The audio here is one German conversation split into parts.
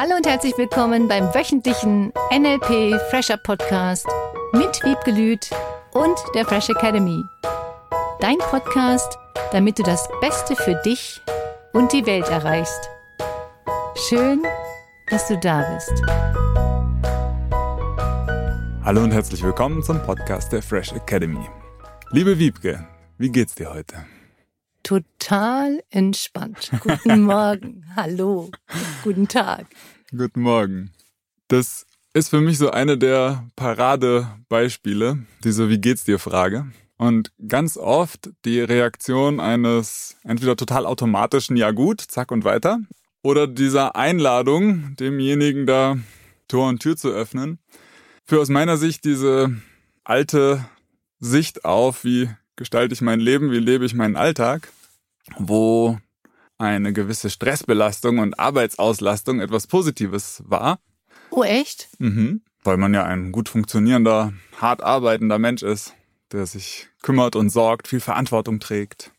Hallo und herzlich willkommen beim wöchentlichen NLP Fresher Podcast mit Wiebke Lüth und der Fresh Academy. Dein Podcast, damit du das Beste für dich und die Welt erreichst. Schön, dass du da bist. Hallo und herzlich willkommen zum Podcast der Fresh Academy. Liebe Wiebke, wie geht's dir heute? Total entspannt. Guten Morgen. Hallo. Guten Tag. Guten Morgen. Das ist für mich so eine der Paradebeispiele, diese Wie geht's dir Frage. Und ganz oft die Reaktion eines entweder total automatischen Ja gut, zack und weiter, oder dieser Einladung, demjenigen da Tor und Tür zu öffnen, für aus meiner Sicht diese alte Sicht auf, wie gestalte ich mein Leben, wie lebe ich meinen Alltag, wo eine gewisse Stressbelastung und Arbeitsauslastung etwas Positives war. Oh, echt? Mhm. Weil man ja ein gut funktionierender, hart arbeitender Mensch ist, der sich kümmert und sorgt, viel Verantwortung trägt.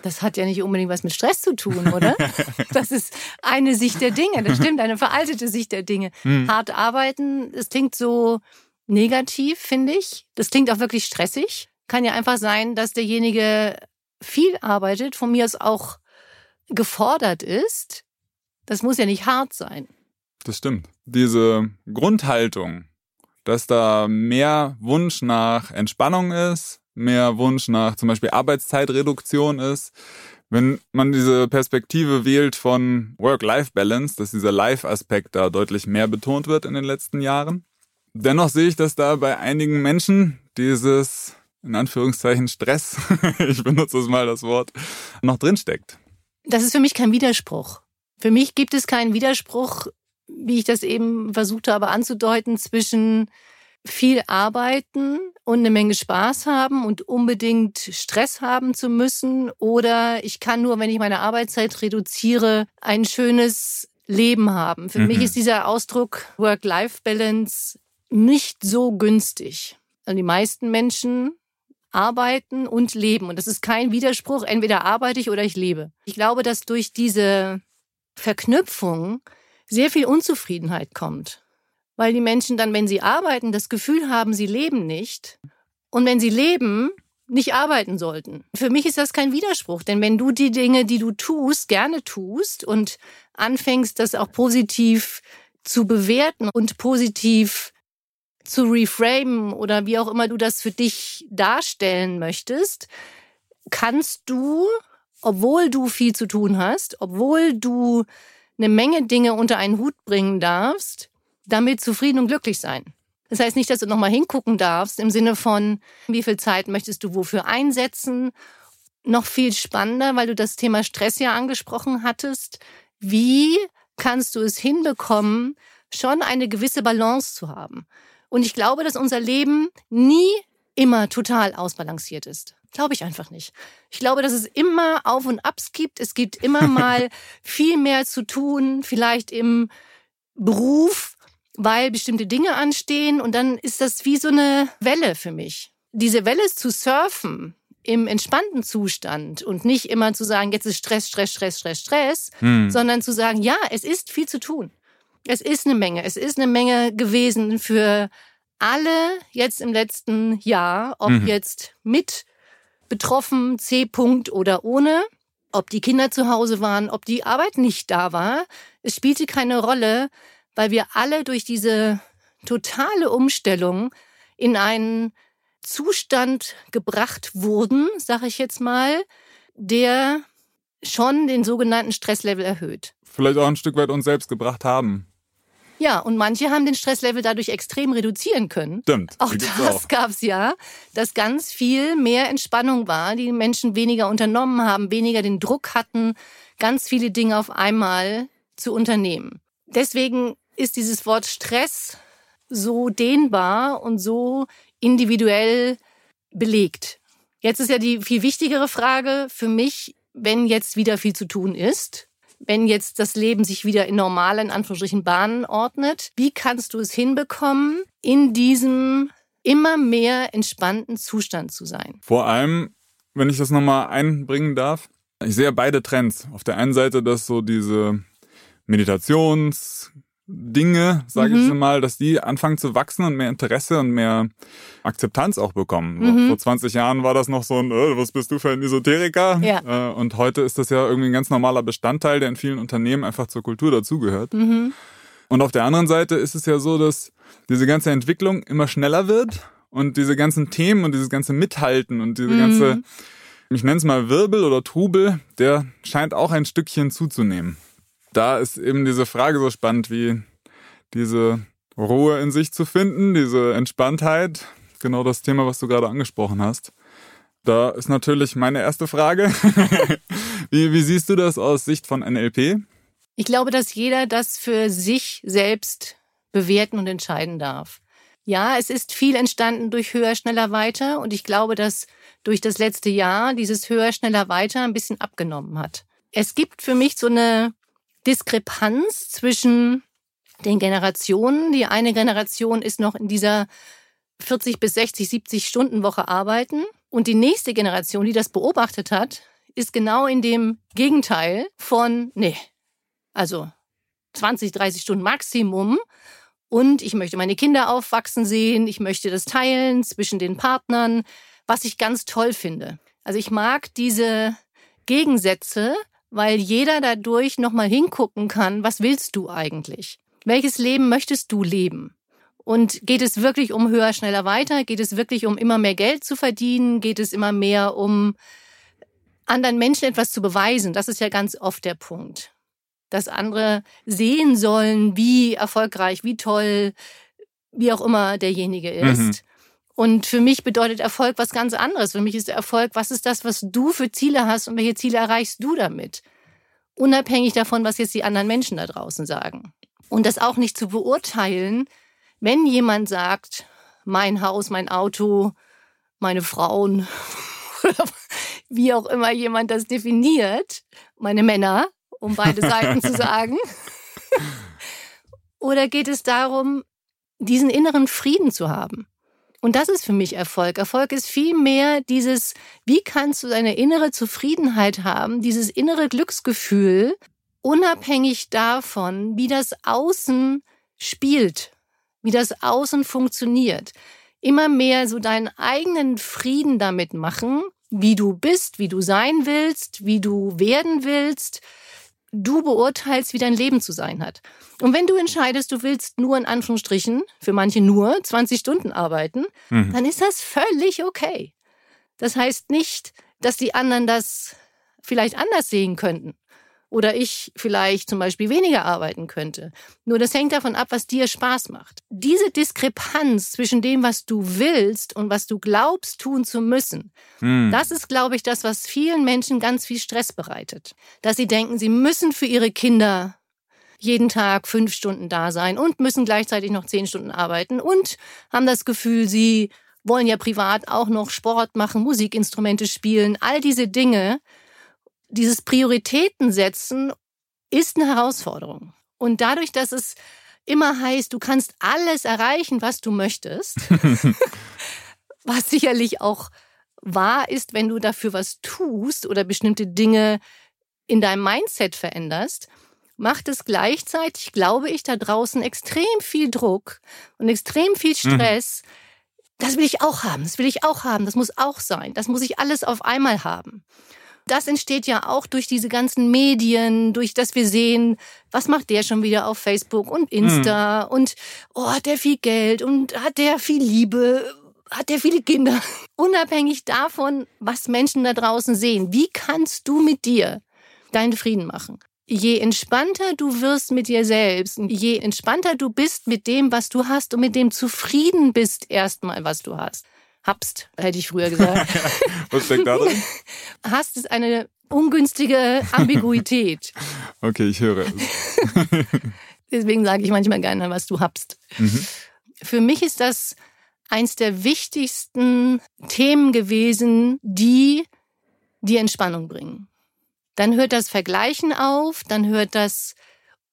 Das hat ja nicht unbedingt was mit Stress zu tun, oder? das ist eine Sicht der Dinge. Das stimmt, eine veraltete Sicht der Dinge. Hm. Hart arbeiten, es klingt so negativ, finde ich. Das klingt auch wirklich stressig kann ja einfach sein, dass derjenige viel arbeitet, von mir aus auch gefordert ist. Das muss ja nicht hart sein. Das stimmt. Diese Grundhaltung, dass da mehr Wunsch nach Entspannung ist, mehr Wunsch nach zum Beispiel Arbeitszeitreduktion ist, wenn man diese Perspektive wählt von Work-Life-Balance, dass dieser Life-Aspekt da deutlich mehr betont wird in den letzten Jahren. Dennoch sehe ich, dass da bei einigen Menschen dieses in Anführungszeichen Stress, ich benutze es mal das Wort, noch drinsteckt. Das ist für mich kein Widerspruch. Für mich gibt es keinen Widerspruch, wie ich das eben versucht habe anzudeuten, zwischen viel arbeiten und eine Menge Spaß haben und unbedingt Stress haben zu müssen oder ich kann nur, wenn ich meine Arbeitszeit reduziere, ein schönes Leben haben. Für mhm. mich ist dieser Ausdruck Work-Life-Balance nicht so günstig. Also die meisten Menschen arbeiten und leben. Und das ist kein Widerspruch, entweder arbeite ich oder ich lebe. Ich glaube, dass durch diese Verknüpfung sehr viel Unzufriedenheit kommt. Weil die Menschen dann, wenn sie arbeiten, das Gefühl haben, sie leben nicht. Und wenn sie leben, nicht arbeiten sollten. Für mich ist das kein Widerspruch, denn wenn du die Dinge, die du tust, gerne tust und anfängst, das auch positiv zu bewerten und positiv zu reframen oder wie auch immer du das für dich darstellen möchtest, kannst du, obwohl du viel zu tun hast, obwohl du eine Menge Dinge unter einen Hut bringen darfst, damit zufrieden und glücklich sein. Das heißt nicht, dass du nochmal hingucken darfst im Sinne von, wie viel Zeit möchtest du wofür einsetzen. Noch viel spannender, weil du das Thema Stress ja angesprochen hattest. Wie kannst du es hinbekommen, schon eine gewisse Balance zu haben? Und ich glaube, dass unser Leben nie immer total ausbalanciert ist. Glaube ich einfach nicht. Ich glaube, dass es immer Auf und Abs gibt. Es gibt immer mal viel mehr zu tun, vielleicht im Beruf, weil bestimmte Dinge anstehen. Und dann ist das wie so eine Welle für mich. Diese Welle zu surfen im entspannten Zustand und nicht immer zu sagen, jetzt ist Stress, Stress, Stress, Stress, Stress, hm. sondern zu sagen, ja, es ist viel zu tun. Es ist eine Menge. Es ist eine Menge gewesen für alle jetzt im letzten Jahr, ob mhm. jetzt mit betroffen, C-Punkt oder ohne, ob die Kinder zu Hause waren, ob die Arbeit nicht da war. Es spielte keine Rolle, weil wir alle durch diese totale Umstellung in einen Zustand gebracht wurden, sage ich jetzt mal, der schon den sogenannten Stresslevel erhöht. Vielleicht auch ein Stück weit uns selbst gebracht haben. Ja, und manche haben den Stresslevel dadurch extrem reduzieren können. Stimmt. Auch das gab es ja, dass ganz viel mehr Entspannung war, die Menschen weniger unternommen haben, weniger den Druck hatten, ganz viele Dinge auf einmal zu unternehmen. Deswegen ist dieses Wort Stress so dehnbar und so individuell belegt. Jetzt ist ja die viel wichtigere Frage für mich, wenn jetzt wieder viel zu tun ist, wenn jetzt das Leben sich wieder in normalen, Anführungsstrichen, Bahnen ordnet, wie kannst du es hinbekommen, in diesem immer mehr entspannten Zustand zu sein? Vor allem, wenn ich das nochmal einbringen darf, ich sehe beide Trends. Auf der einen Seite, dass so diese Meditations-, Dinge, sage mhm. ich mal, dass die anfangen zu wachsen und mehr Interesse und mehr Akzeptanz auch bekommen. Mhm. Vor 20 Jahren war das noch so ein, äh, was bist du für ein Esoteriker? Ja. Äh, und heute ist das ja irgendwie ein ganz normaler Bestandteil, der in vielen Unternehmen einfach zur Kultur dazugehört. Mhm. Und auf der anderen Seite ist es ja so, dass diese ganze Entwicklung immer schneller wird und diese ganzen Themen und dieses ganze Mithalten und diese mhm. ganze, ich nenne es mal Wirbel oder Trubel, der scheint auch ein Stückchen zuzunehmen da ist eben diese Frage so spannend, wie diese Ruhe in sich zu finden, diese Entspanntheit, genau das Thema, was du gerade angesprochen hast. Da ist natürlich meine erste Frage. wie, wie siehst du das aus Sicht von NLP? Ich glaube, dass jeder das für sich selbst bewerten und entscheiden darf. Ja, es ist viel entstanden durch höher, schneller, weiter und ich glaube, dass durch das letzte Jahr dieses höher, schneller, weiter ein bisschen abgenommen hat. Es gibt für mich so eine Diskrepanz zwischen den Generationen. Die eine Generation ist noch in dieser 40 bis 60, 70 Stunden Woche arbeiten und die nächste Generation, die das beobachtet hat, ist genau in dem Gegenteil von, nee, also 20, 30 Stunden Maximum. Und ich möchte meine Kinder aufwachsen sehen, ich möchte das teilen zwischen den Partnern, was ich ganz toll finde. Also ich mag diese Gegensätze weil jeder dadurch nochmal hingucken kann, was willst du eigentlich? Welches Leben möchtest du leben? Und geht es wirklich um höher, schneller, weiter? Geht es wirklich um immer mehr Geld zu verdienen? Geht es immer mehr um anderen Menschen etwas zu beweisen? Das ist ja ganz oft der Punkt. Dass andere sehen sollen, wie erfolgreich, wie toll, wie auch immer derjenige ist. Mhm. Und für mich bedeutet Erfolg was ganz anderes. Für mich ist Erfolg, was ist das, was du für Ziele hast und welche Ziele erreichst du damit? Unabhängig davon, was jetzt die anderen Menschen da draußen sagen. Und das auch nicht zu beurteilen, wenn jemand sagt, mein Haus, mein Auto, meine Frauen, wie auch immer jemand das definiert, meine Männer, um beide Seiten zu sagen. Oder geht es darum, diesen inneren Frieden zu haben? Und das ist für mich Erfolg. Erfolg ist vielmehr dieses, wie kannst du deine innere Zufriedenheit haben, dieses innere Glücksgefühl, unabhängig davon, wie das Außen spielt, wie das Außen funktioniert. Immer mehr so deinen eigenen Frieden damit machen, wie du bist, wie du sein willst, wie du werden willst, du beurteilst, wie dein Leben zu sein hat. Und wenn du entscheidest, du willst nur in Anführungsstrichen, für manche nur 20 Stunden arbeiten, mhm. dann ist das völlig okay. Das heißt nicht, dass die anderen das vielleicht anders sehen könnten oder ich vielleicht zum Beispiel weniger arbeiten könnte. Nur das hängt davon ab, was dir Spaß macht. Diese Diskrepanz zwischen dem, was du willst und was du glaubst tun zu müssen, hm. das ist, glaube ich, das, was vielen Menschen ganz viel Stress bereitet. Dass sie denken, sie müssen für ihre Kinder jeden Tag fünf Stunden da sein und müssen gleichzeitig noch zehn Stunden arbeiten und haben das Gefühl, sie wollen ja privat auch noch Sport machen, Musikinstrumente spielen, all diese Dinge dieses Prioritäten setzen ist eine Herausforderung. Und dadurch, dass es immer heißt, du kannst alles erreichen, was du möchtest, was sicherlich auch wahr ist, wenn du dafür was tust oder bestimmte Dinge in deinem Mindset veränderst, macht es gleichzeitig, glaube ich, da draußen extrem viel Druck und extrem viel mhm. Stress. Mhm. Das will ich auch haben, das will ich auch haben, das muss auch sein, das muss ich alles auf einmal haben. Das entsteht ja auch durch diese ganzen Medien, durch das wir sehen, was macht der schon wieder auf Facebook und Insta mhm. und oh, hat der viel Geld und hat der viel Liebe, hat der viele Kinder. Unabhängig davon, was Menschen da draußen sehen, wie kannst du mit dir deinen Frieden machen? Je entspannter du wirst mit dir selbst, je entspannter du bist mit dem, was du hast und mit dem zufrieden bist erstmal, was du hast, Habst, hätte ich früher gesagt. Was steckt da drin? Hast ist eine ungünstige Ambiguität. okay, ich höre es. Deswegen sage ich manchmal gerne, was du habst. Mhm. Für mich ist das eins der wichtigsten Themen gewesen, die die Entspannung bringen. Dann hört das Vergleichen auf, dann hört das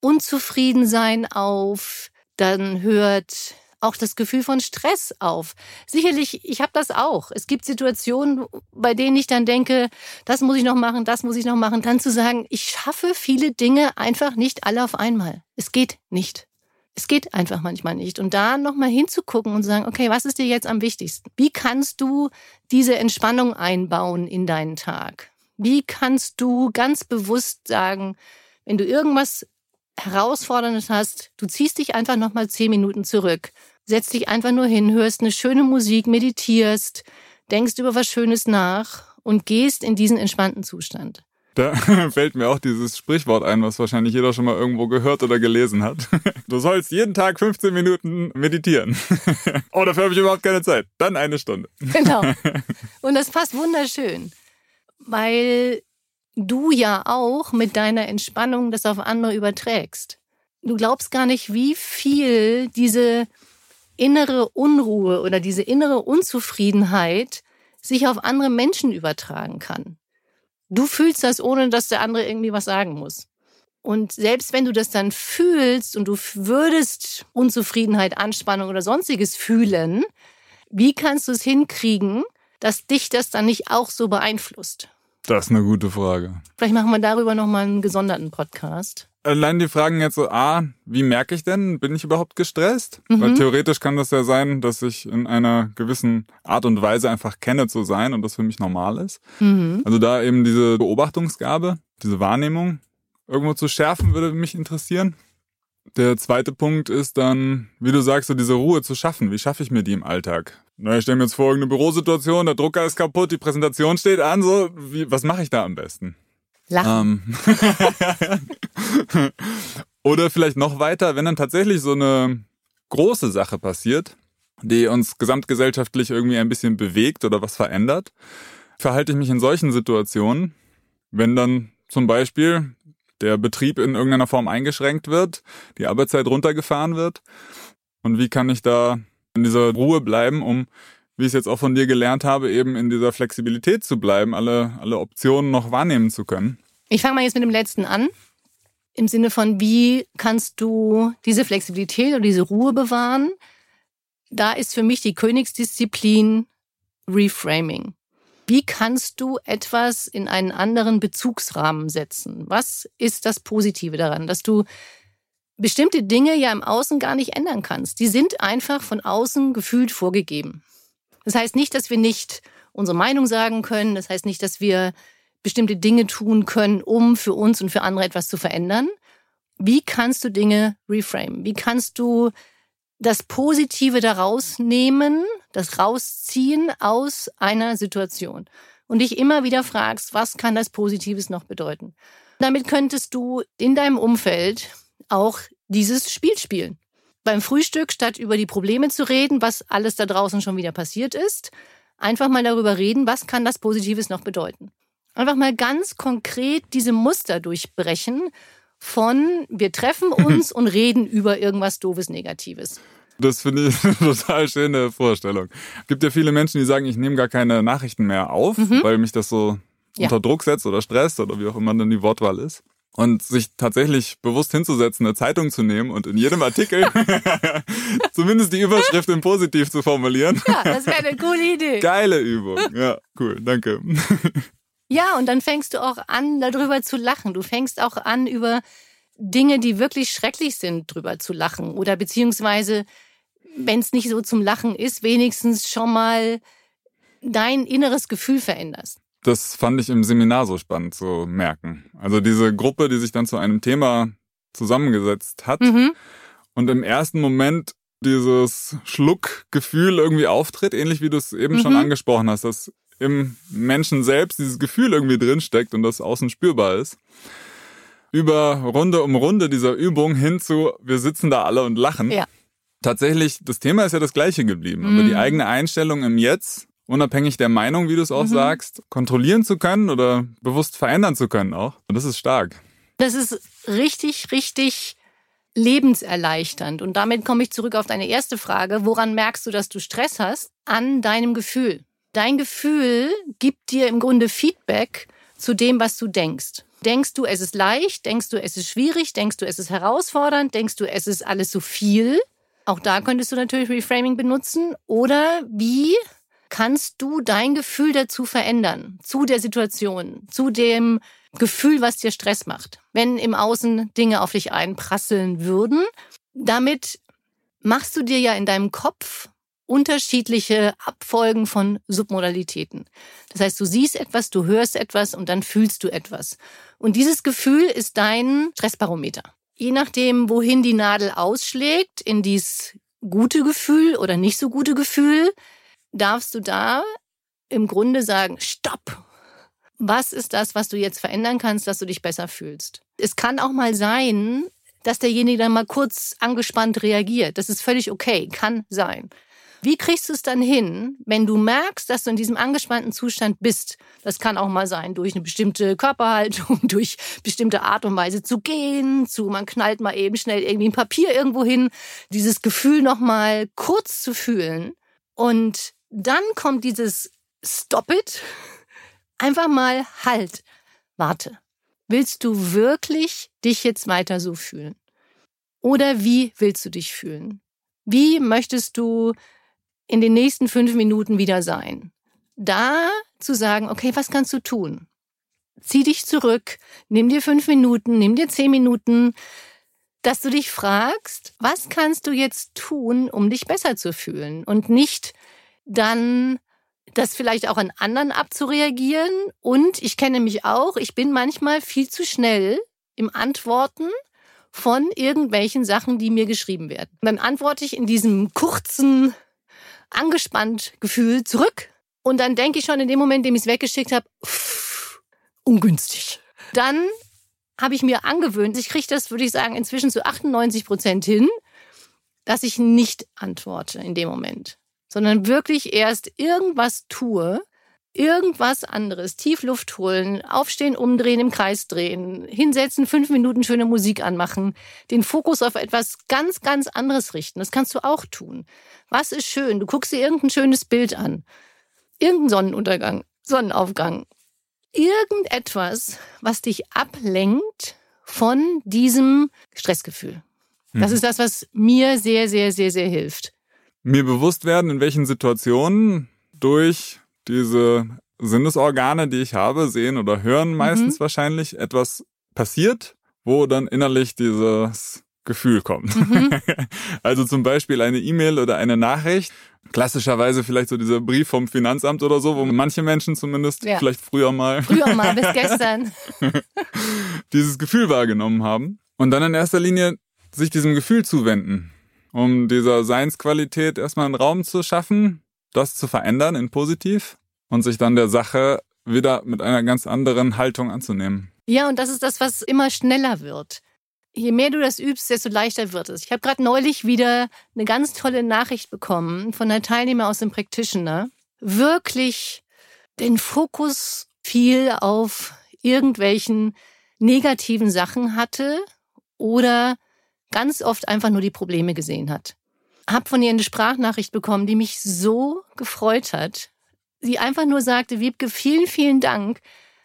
Unzufriedensein auf, dann hört auch das Gefühl von Stress auf. Sicherlich, ich habe das auch. Es gibt Situationen, bei denen ich dann denke, das muss ich noch machen, das muss ich noch machen. Dann zu sagen, ich schaffe viele Dinge einfach nicht alle auf einmal. Es geht nicht. Es geht einfach manchmal nicht. Und da nochmal hinzugucken und zu sagen, okay, was ist dir jetzt am wichtigsten? Wie kannst du diese Entspannung einbauen in deinen Tag? Wie kannst du ganz bewusst sagen, wenn du irgendwas Herausforderndes hast, du ziehst dich einfach nochmal zehn Minuten zurück, setzt dich einfach nur hin, hörst eine schöne Musik, meditierst, denkst über was Schönes nach und gehst in diesen entspannten Zustand. Da fällt mir auch dieses Sprichwort ein, was wahrscheinlich jeder schon mal irgendwo gehört oder gelesen hat. Du sollst jeden Tag 15 Minuten meditieren. Oh, dafür habe ich überhaupt keine Zeit. Dann eine Stunde. Genau. Und das passt wunderschön, weil du ja auch mit deiner Entspannung das auf andere überträgst. Du glaubst gar nicht, wie viel diese innere Unruhe oder diese innere Unzufriedenheit sich auf andere Menschen übertragen kann. Du fühlst das, ohne dass der andere irgendwie was sagen muss. Und selbst wenn du das dann fühlst und du würdest Unzufriedenheit, Anspannung oder sonstiges fühlen, wie kannst du es hinkriegen, dass dich das dann nicht auch so beeinflusst? Das ist eine gute Frage. Vielleicht machen wir darüber nochmal einen gesonderten Podcast. Allein die Fragen jetzt so, ah, wie merke ich denn, bin ich überhaupt gestresst? Mhm. Weil theoretisch kann das ja sein, dass ich in einer gewissen Art und Weise einfach kenne zu sein und das für mich normal ist. Mhm. Also da eben diese Beobachtungsgabe, diese Wahrnehmung irgendwo zu schärfen, würde mich interessieren. Der zweite Punkt ist dann, wie du sagst, so diese Ruhe zu schaffen. Wie schaffe ich mir die im Alltag? Na, ich stelle mir jetzt vor, irgendeine Bürosituation, der Drucker ist kaputt, die Präsentation steht an, so, wie, was mache ich da am besten? Lachen. Ähm. Oder vielleicht noch weiter, wenn dann tatsächlich so eine große Sache passiert, die uns gesamtgesellschaftlich irgendwie ein bisschen bewegt oder was verändert, verhalte ich mich in solchen Situationen, wenn dann zum Beispiel der Betrieb in irgendeiner Form eingeschränkt wird, die Arbeitszeit runtergefahren wird. Und wie kann ich da in dieser Ruhe bleiben, um, wie ich es jetzt auch von dir gelernt habe, eben in dieser Flexibilität zu bleiben, alle, alle Optionen noch wahrnehmen zu können? Ich fange mal jetzt mit dem letzten an. Im Sinne von, wie kannst du diese Flexibilität oder diese Ruhe bewahren? Da ist für mich die Königsdisziplin Reframing. Wie kannst du etwas in einen anderen Bezugsrahmen setzen? Was ist das Positive daran, dass du bestimmte Dinge ja im Außen gar nicht ändern kannst? Die sind einfach von außen gefühlt vorgegeben. Das heißt nicht, dass wir nicht unsere Meinung sagen können. Das heißt nicht, dass wir bestimmte Dinge tun können, um für uns und für andere etwas zu verändern. Wie kannst du Dinge reframe? Wie kannst du das Positive daraus nehmen, das rausziehen aus einer Situation und dich immer wieder fragst, was kann das Positives noch bedeuten? Damit könntest du in deinem Umfeld auch dieses Spiel spielen. Beim Frühstück, statt über die Probleme zu reden, was alles da draußen schon wieder passiert ist, einfach mal darüber reden, was kann das Positives noch bedeuten. Einfach mal ganz konkret diese Muster durchbrechen von wir treffen uns und reden über irgendwas Doofes, Negatives. Das finde ich eine total schöne Vorstellung. Es gibt ja viele Menschen, die sagen, ich nehme gar keine Nachrichten mehr auf, mhm. weil mich das so ja. unter Druck setzt oder stresst oder wie auch immer dann die Wortwahl ist. Und sich tatsächlich bewusst hinzusetzen, eine Zeitung zu nehmen und in jedem Artikel zumindest die Überschrift in positiv zu formulieren. Ja, das wäre eine coole Idee. Geile Übung. Ja, cool, danke. Ja, und dann fängst du auch an, darüber zu lachen. Du fängst auch an, über Dinge, die wirklich schrecklich sind, drüber zu lachen. Oder beziehungsweise, wenn es nicht so zum Lachen ist, wenigstens schon mal dein inneres Gefühl veränderst. Das fand ich im Seminar so spannend zu merken. Also diese Gruppe, die sich dann zu einem Thema zusammengesetzt hat mhm. und im ersten Moment dieses Schluckgefühl irgendwie auftritt, ähnlich wie du es eben mhm. schon angesprochen hast, dass im Menschen selbst dieses Gefühl irgendwie drinsteckt und das außen spürbar ist. Über Runde um Runde dieser Übung hin zu, wir sitzen da alle und lachen. Ja. Tatsächlich, das Thema ist ja das gleiche geblieben, mhm. aber die eigene Einstellung im Jetzt, unabhängig der Meinung, wie du es auch mhm. sagst, kontrollieren zu können oder bewusst verändern zu können auch. Und das ist stark. Das ist richtig, richtig lebenserleichternd. Und damit komme ich zurück auf deine erste Frage. Woran merkst du, dass du Stress hast? An deinem Gefühl. Dein Gefühl gibt dir im Grunde Feedback zu dem, was du denkst. Denkst du, es ist leicht? Denkst du, es ist schwierig? Denkst du, es ist herausfordernd? Denkst du, es ist alles so viel? Auch da könntest du natürlich Reframing benutzen. Oder wie kannst du dein Gefühl dazu verändern? Zu der Situation, zu dem Gefühl, was dir Stress macht. Wenn im Außen Dinge auf dich einprasseln würden, Damit machst du dir ja in deinem Kopf unterschiedliche Abfolgen von Submodalitäten. Das heißt, du siehst etwas, du hörst etwas und dann fühlst du etwas. Und dieses Gefühl ist dein Stressbarometer. Je nachdem, wohin die Nadel ausschlägt, in dieses gute Gefühl oder nicht so gute Gefühl, darfst du da im Grunde sagen, stopp. Was ist das, was du jetzt verändern kannst, dass du dich besser fühlst? Es kann auch mal sein, dass derjenige dann mal kurz angespannt reagiert. Das ist völlig okay, kann sein. Wie kriegst du es dann hin, wenn du merkst, dass du in diesem angespannten Zustand bist? Das kann auch mal sein durch eine bestimmte Körperhaltung, durch bestimmte Art und Weise zu gehen, zu man knallt mal eben schnell irgendwie ein Papier irgendwo hin, dieses Gefühl noch mal kurz zu fühlen und dann kommt dieses Stop it, einfach mal halt, warte. Willst du wirklich dich jetzt weiter so fühlen? Oder wie willst du dich fühlen? Wie möchtest du in den nächsten fünf Minuten wieder sein. Da zu sagen, okay, was kannst du tun? Zieh dich zurück, nimm dir fünf Minuten, nimm dir zehn Minuten, dass du dich fragst, was kannst du jetzt tun, um dich besser zu fühlen und nicht dann das vielleicht auch an anderen abzureagieren. Und ich kenne mich auch, ich bin manchmal viel zu schnell im Antworten von irgendwelchen Sachen, die mir geschrieben werden. Dann antworte ich in diesem kurzen angespannt Gefühl zurück. Und dann denke ich schon in dem Moment, in dem ich es weggeschickt habe, ungünstig. Dann habe ich mir angewöhnt, ich kriege das, würde ich sagen, inzwischen zu 98 Prozent hin, dass ich nicht antworte in dem Moment, sondern wirklich erst irgendwas tue, irgendwas anderes, tief Luft holen, aufstehen, umdrehen, im Kreis drehen, hinsetzen, fünf Minuten schöne Musik anmachen, den Fokus auf etwas ganz, ganz anderes richten. Das kannst du auch tun. Was ist schön? Du guckst dir irgendein schönes Bild an, irgendein Sonnenuntergang, Sonnenaufgang, irgendetwas, was dich ablenkt von diesem Stressgefühl. Das mhm. ist das, was mir sehr, sehr, sehr, sehr hilft. Mir bewusst werden, in welchen Situationen durch diese Sinnesorgane, die ich habe, sehen oder hören mhm. meistens mhm. wahrscheinlich, etwas passiert, wo dann innerlich dieses Gefühl kommt. Mhm. also zum Beispiel eine E-Mail oder eine Nachricht. Klassischerweise vielleicht so dieser Brief vom Finanzamt oder so, wo manche Menschen zumindest ja. vielleicht früher mal. Früher mal, bis gestern. dieses Gefühl wahrgenommen haben. Und dann in erster Linie sich diesem Gefühl zuwenden, um dieser Seinsqualität erstmal einen Raum zu schaffen, das zu verändern in positiv und sich dann der Sache wieder mit einer ganz anderen Haltung anzunehmen. Ja, und das ist das, was immer schneller wird. Je mehr du das übst, desto leichter wird es. Ich habe gerade neulich wieder eine ganz tolle Nachricht bekommen von einer Teilnehmer aus dem Practitioner. Wirklich den Fokus viel auf irgendwelchen negativen Sachen hatte oder ganz oft einfach nur die Probleme gesehen hat habe von ihr eine Sprachnachricht bekommen, die mich so gefreut hat. Sie einfach nur sagte, Wiebke, vielen, vielen Dank.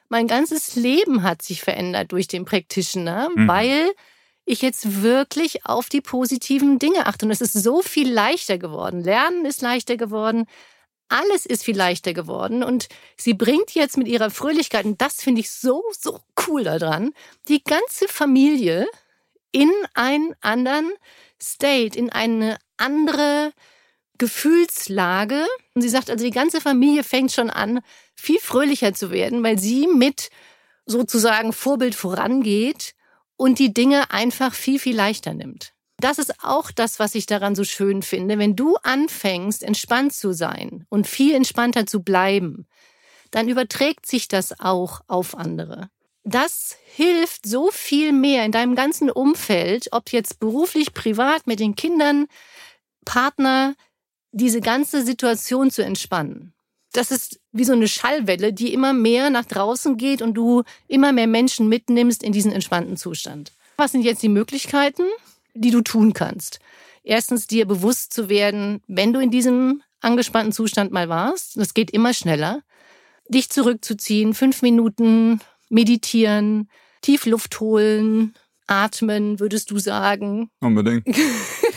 Mein ganzes Leben hat sich verändert durch den Practitioner, mhm. weil ich jetzt wirklich auf die positiven Dinge achte. Und es ist so viel leichter geworden. Lernen ist leichter geworden. Alles ist viel leichter geworden. Und sie bringt jetzt mit ihrer Fröhlichkeit, und das finde ich so, so cool daran, die ganze Familie in einen anderen State, in eine andere Gefühlslage. Und sie sagt also, die ganze Familie fängt schon an, viel fröhlicher zu werden, weil sie mit sozusagen Vorbild vorangeht und die Dinge einfach viel, viel leichter nimmt. Das ist auch das, was ich daran so schön finde. Wenn du anfängst, entspannt zu sein und viel entspannter zu bleiben, dann überträgt sich das auch auf andere. Das hilft so viel mehr in deinem ganzen Umfeld, ob jetzt beruflich, privat, mit den Kindern, Partner diese ganze Situation zu entspannen. Das ist wie so eine Schallwelle, die immer mehr nach draußen geht und du immer mehr Menschen mitnimmst in diesen entspannten Zustand. Was sind jetzt die Möglichkeiten, die du tun kannst? Erstens, dir bewusst zu werden, wenn du in diesem angespannten Zustand mal warst, das geht immer schneller, dich zurückzuziehen, fünf Minuten meditieren, tief Luft holen, atmen, würdest du sagen. Unbedingt.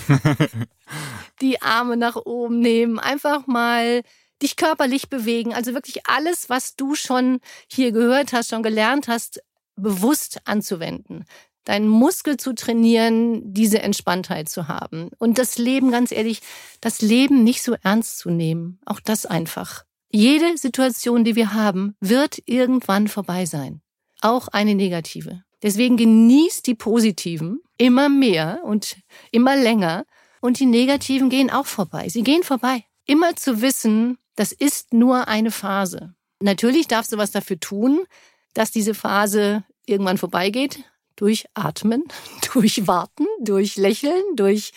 die Arme nach oben nehmen, einfach mal dich körperlich bewegen. Also wirklich alles, was du schon hier gehört hast, schon gelernt hast, bewusst anzuwenden. deinen Muskel zu trainieren, diese Entspanntheit zu haben. Und das Leben, ganz ehrlich, das Leben nicht so ernst zu nehmen. Auch das einfach. Jede Situation, die wir haben, wird irgendwann vorbei sein. Auch eine negative. Deswegen genießt die positiven immer mehr und immer länger. Und die negativen gehen auch vorbei. Sie gehen vorbei. Immer zu wissen, das ist nur eine Phase. Natürlich darfst du was dafür tun, dass diese Phase irgendwann vorbeigeht. Durch Atmen, durch Warten, durch Lächeln, durch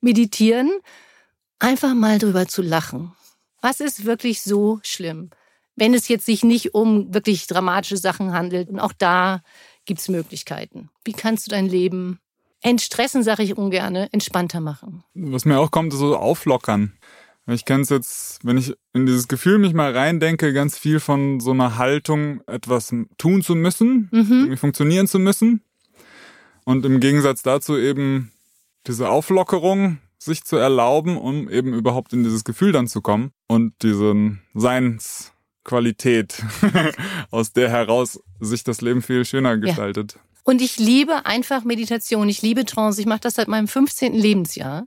Meditieren. Einfach mal drüber zu lachen. Was ist wirklich so schlimm? Wenn es jetzt sich nicht um wirklich dramatische Sachen handelt. Und auch da gibt es Möglichkeiten. Wie kannst du dein Leben entstressen, sage ich ungern, entspannter machen? Was mir auch kommt, ist so auflockern. Ich kenne es jetzt, wenn ich in dieses Gefühl mich mal reindenke, ganz viel von so einer Haltung, etwas tun zu müssen, mhm. irgendwie funktionieren zu müssen. Und im Gegensatz dazu eben diese Auflockerung, sich zu erlauben, um eben überhaupt in dieses Gefühl dann zu kommen und diese Seinsqualität, aus der heraus sich das Leben viel schöner gestaltet. Ja. Und ich liebe einfach Meditation, ich liebe Trance, ich mache das seit meinem 15. Lebensjahr.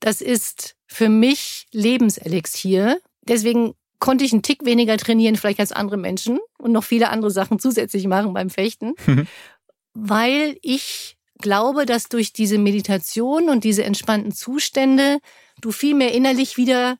Das ist für mich Lebenselixier. Deswegen konnte ich einen Tick weniger trainieren, vielleicht als andere Menschen und noch viele andere Sachen zusätzlich machen beim Fechten, weil ich glaube, dass durch diese Meditation und diese entspannten Zustände du viel mehr innerlich wieder,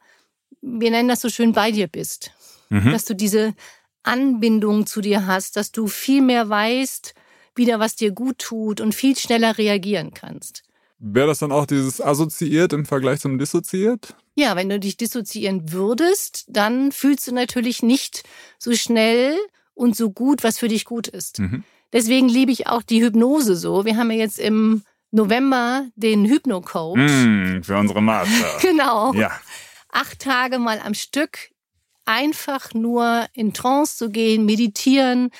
wir nennen das so schön, bei dir bist. Mhm. Dass du diese Anbindung zu dir hast, dass du viel mehr weißt, wieder was dir gut tut und viel schneller reagieren kannst. Wäre das dann auch dieses assoziiert im Vergleich zum dissoziiert? Ja, wenn du dich dissoziieren würdest, dann fühlst du natürlich nicht so schnell und so gut, was für dich gut ist. Mhm. Deswegen liebe ich auch die Hypnose so. Wir haben ja jetzt im November den Hypno-Coach. Mm, für unsere Master. genau. Ja. Acht Tage mal am Stück einfach nur in Trance zu gehen, meditieren,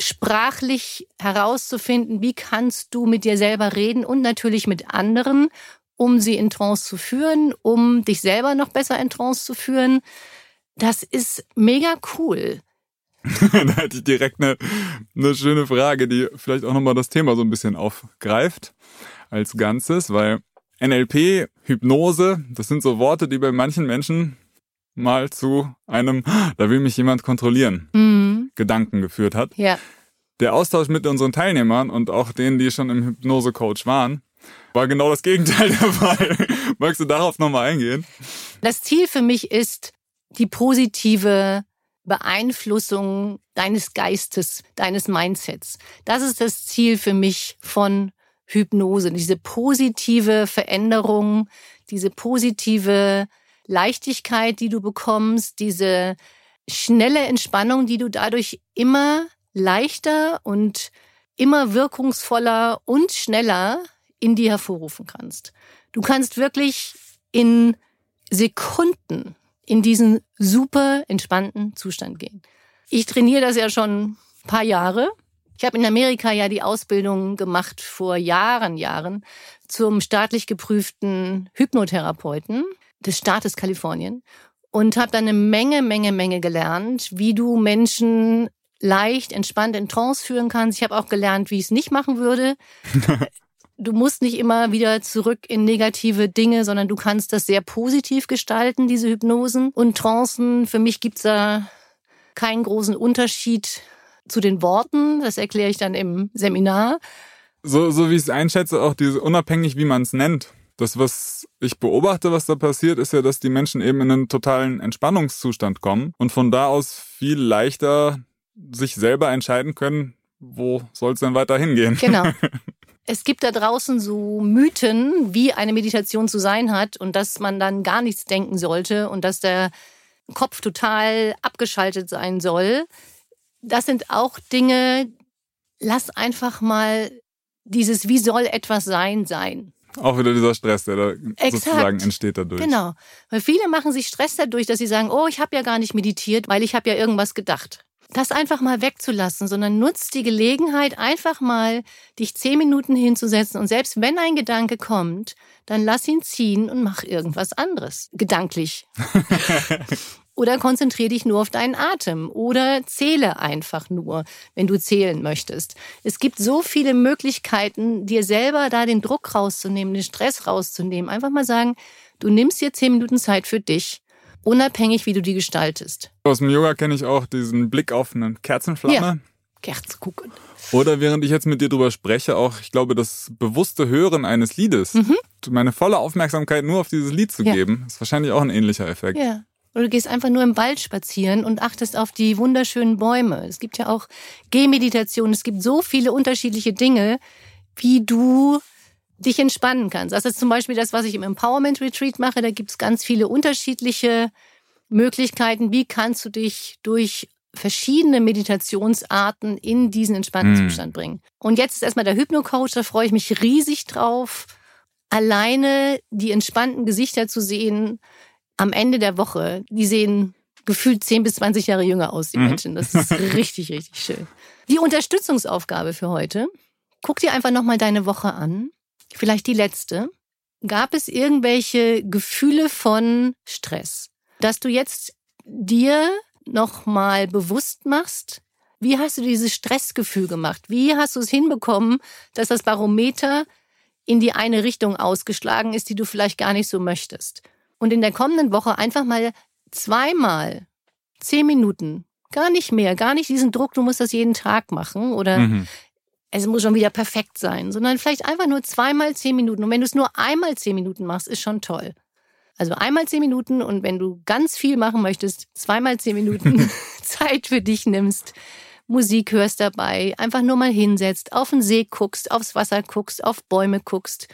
sprachlich herauszufinden, wie kannst du mit dir selber reden und natürlich mit anderen, um sie in Trance zu führen, um dich selber noch besser in Trance zu führen. Das ist mega cool. da hätte ich direkt eine, eine schöne Frage, die vielleicht auch nochmal das Thema so ein bisschen aufgreift als Ganzes, weil NLP, Hypnose, das sind so Worte, die bei manchen Menschen mal zu einem, da will mich jemand kontrollieren, mhm. Gedanken geführt hat. Ja. Der Austausch mit unseren Teilnehmern und auch denen, die schon im Hypnose-Coach waren, war genau das Gegenteil der Fall. Magst du darauf nochmal eingehen? Das Ziel für mich ist, die positive Beeinflussung deines Geistes, deines Mindsets. Das ist das Ziel für mich von Hypnose, diese positive Veränderung, diese positive Leichtigkeit, die du bekommst, diese schnelle Entspannung, die du dadurch immer leichter und immer wirkungsvoller und schneller in dir hervorrufen kannst. Du kannst wirklich in Sekunden in diesen super entspannten Zustand gehen. Ich trainiere das ja schon ein paar Jahre. Ich habe in Amerika ja die Ausbildung gemacht vor Jahren, Jahren zum staatlich geprüften Hypnotherapeuten des Staates Kalifornien und habe dann eine Menge, Menge, Menge gelernt, wie du Menschen leicht, entspannt in Trance führen kannst. Ich habe auch gelernt, wie ich es nicht machen würde. du musst nicht immer wieder zurück in negative Dinge, sondern du kannst das sehr positiv gestalten, diese Hypnosen und Trancen. Für mich gibt's da keinen großen Unterschied zu den Worten. Das erkläre ich dann im Seminar. So, so wie ich es einschätze, auch diese, unabhängig wie man es nennt. Das, was ich beobachte, was da passiert, ist ja, dass die Menschen eben in einen totalen Entspannungszustand kommen und von da aus viel leichter sich selber entscheiden können, wo soll es denn weiter hingehen. Genau. Es gibt da draußen so Mythen, wie eine Meditation zu sein hat und dass man dann gar nichts denken sollte und dass der Kopf total abgeschaltet sein soll. Das sind auch Dinge, lass einfach mal dieses Wie soll etwas sein sein. Auch wieder dieser Stress, der da Exakt. sozusagen entsteht dadurch. Genau. Weil viele machen sich Stress dadurch, dass sie sagen, oh, ich habe ja gar nicht meditiert, weil ich habe ja irgendwas gedacht das einfach mal wegzulassen, sondern nutzt die Gelegenheit, einfach mal dich zehn Minuten hinzusetzen und selbst wenn ein Gedanke kommt, dann lass ihn ziehen und mach irgendwas anderes, gedanklich. Oder konzentriere dich nur auf deinen Atem oder zähle einfach nur, wenn du zählen möchtest. Es gibt so viele Möglichkeiten, dir selber da den Druck rauszunehmen, den Stress rauszunehmen. Einfach mal sagen, du nimmst dir zehn Minuten Zeit für dich, unabhängig wie du die gestaltest. Aus dem Yoga kenne ich auch diesen Blick auf eine Kerzenflamme. Ja. Kerze gucken. Oder während ich jetzt mit dir drüber spreche, auch, ich glaube, das bewusste Hören eines Liedes, mhm. meine volle Aufmerksamkeit nur auf dieses Lied zu ja. geben, ist wahrscheinlich auch ein ähnlicher Effekt. Ja. Oder du gehst einfach nur im Wald spazieren und achtest auf die wunderschönen Bäume. Es gibt ja auch Gehmeditation. Es gibt so viele unterschiedliche Dinge, wie du dich entspannen kannst. Das ist zum Beispiel das, was ich im Empowerment Retreat mache. Da gibt es ganz viele unterschiedliche Möglichkeiten. Wie kannst du dich durch verschiedene Meditationsarten in diesen entspannten mm. Zustand bringen? Und jetzt ist erstmal der Hypno-Coach. Da freue ich mich riesig drauf, alleine die entspannten Gesichter zu sehen, am Ende der Woche, die sehen gefühlt 10 bis 20 Jahre jünger aus, die mhm. Menschen. Das ist richtig, richtig schön. Die Unterstützungsaufgabe für heute. Guck dir einfach nochmal deine Woche an. Vielleicht die letzte. Gab es irgendwelche Gefühle von Stress, dass du jetzt dir nochmal bewusst machst, wie hast du dieses Stressgefühl gemacht? Wie hast du es hinbekommen, dass das Barometer in die eine Richtung ausgeschlagen ist, die du vielleicht gar nicht so möchtest? und in der kommenden Woche einfach mal zweimal zehn Minuten, gar nicht mehr, gar nicht diesen Druck, du musst das jeden Tag machen oder mhm. Es muss schon wieder perfekt sein, sondern vielleicht einfach nur zweimal zehn Minuten. Und wenn du es nur einmal zehn Minuten machst, ist schon toll. Also einmal zehn Minuten und wenn du ganz viel machen möchtest, zweimal zehn Minuten Zeit für dich nimmst, Musik hörst dabei, einfach nur mal hinsetzt, auf den See guckst, aufs Wasser guckst, auf Bäume guckst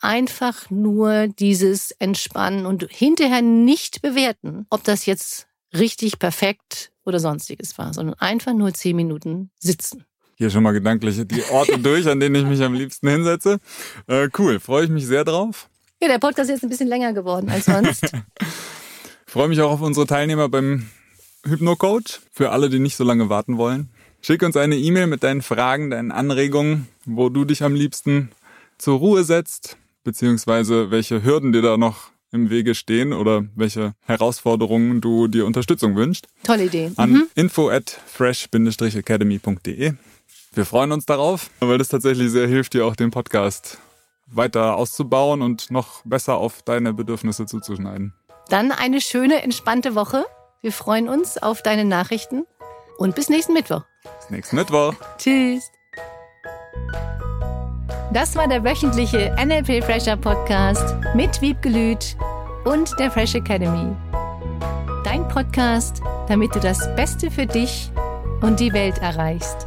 einfach nur dieses Entspannen und hinterher nicht bewerten, ob das jetzt richtig perfekt oder sonstiges war, sondern einfach nur zehn Minuten sitzen. Hier schon mal gedanklich die Orte durch, an denen ich mich am liebsten hinsetze. Äh, cool, freue ich mich sehr drauf. Ja, der Podcast ist jetzt ein bisschen länger geworden als sonst. freue mich auch auf unsere Teilnehmer beim Hypno-Coach. Für alle, die nicht so lange warten wollen. Schick uns eine E-Mail mit deinen Fragen, deinen Anregungen, wo du dich am liebsten zur Ruhe setzt beziehungsweise welche Hürden dir da noch im Wege stehen oder welche Herausforderungen du dir Unterstützung wünschst. Tolle Idee. An mhm. info at fresh-academy.de. Wir freuen uns darauf, weil das tatsächlich sehr hilft, dir auch den Podcast weiter auszubauen und noch besser auf deine Bedürfnisse zuzuschneiden. Dann eine schöne, entspannte Woche. Wir freuen uns auf deine Nachrichten und bis nächsten Mittwoch. Bis nächsten Mittwoch. Tschüss. Das war der wöchentliche NLP Fresher Podcast mit Wiebgelüt und der Fresh Academy. Dein Podcast, damit du das Beste für dich und die Welt erreichst.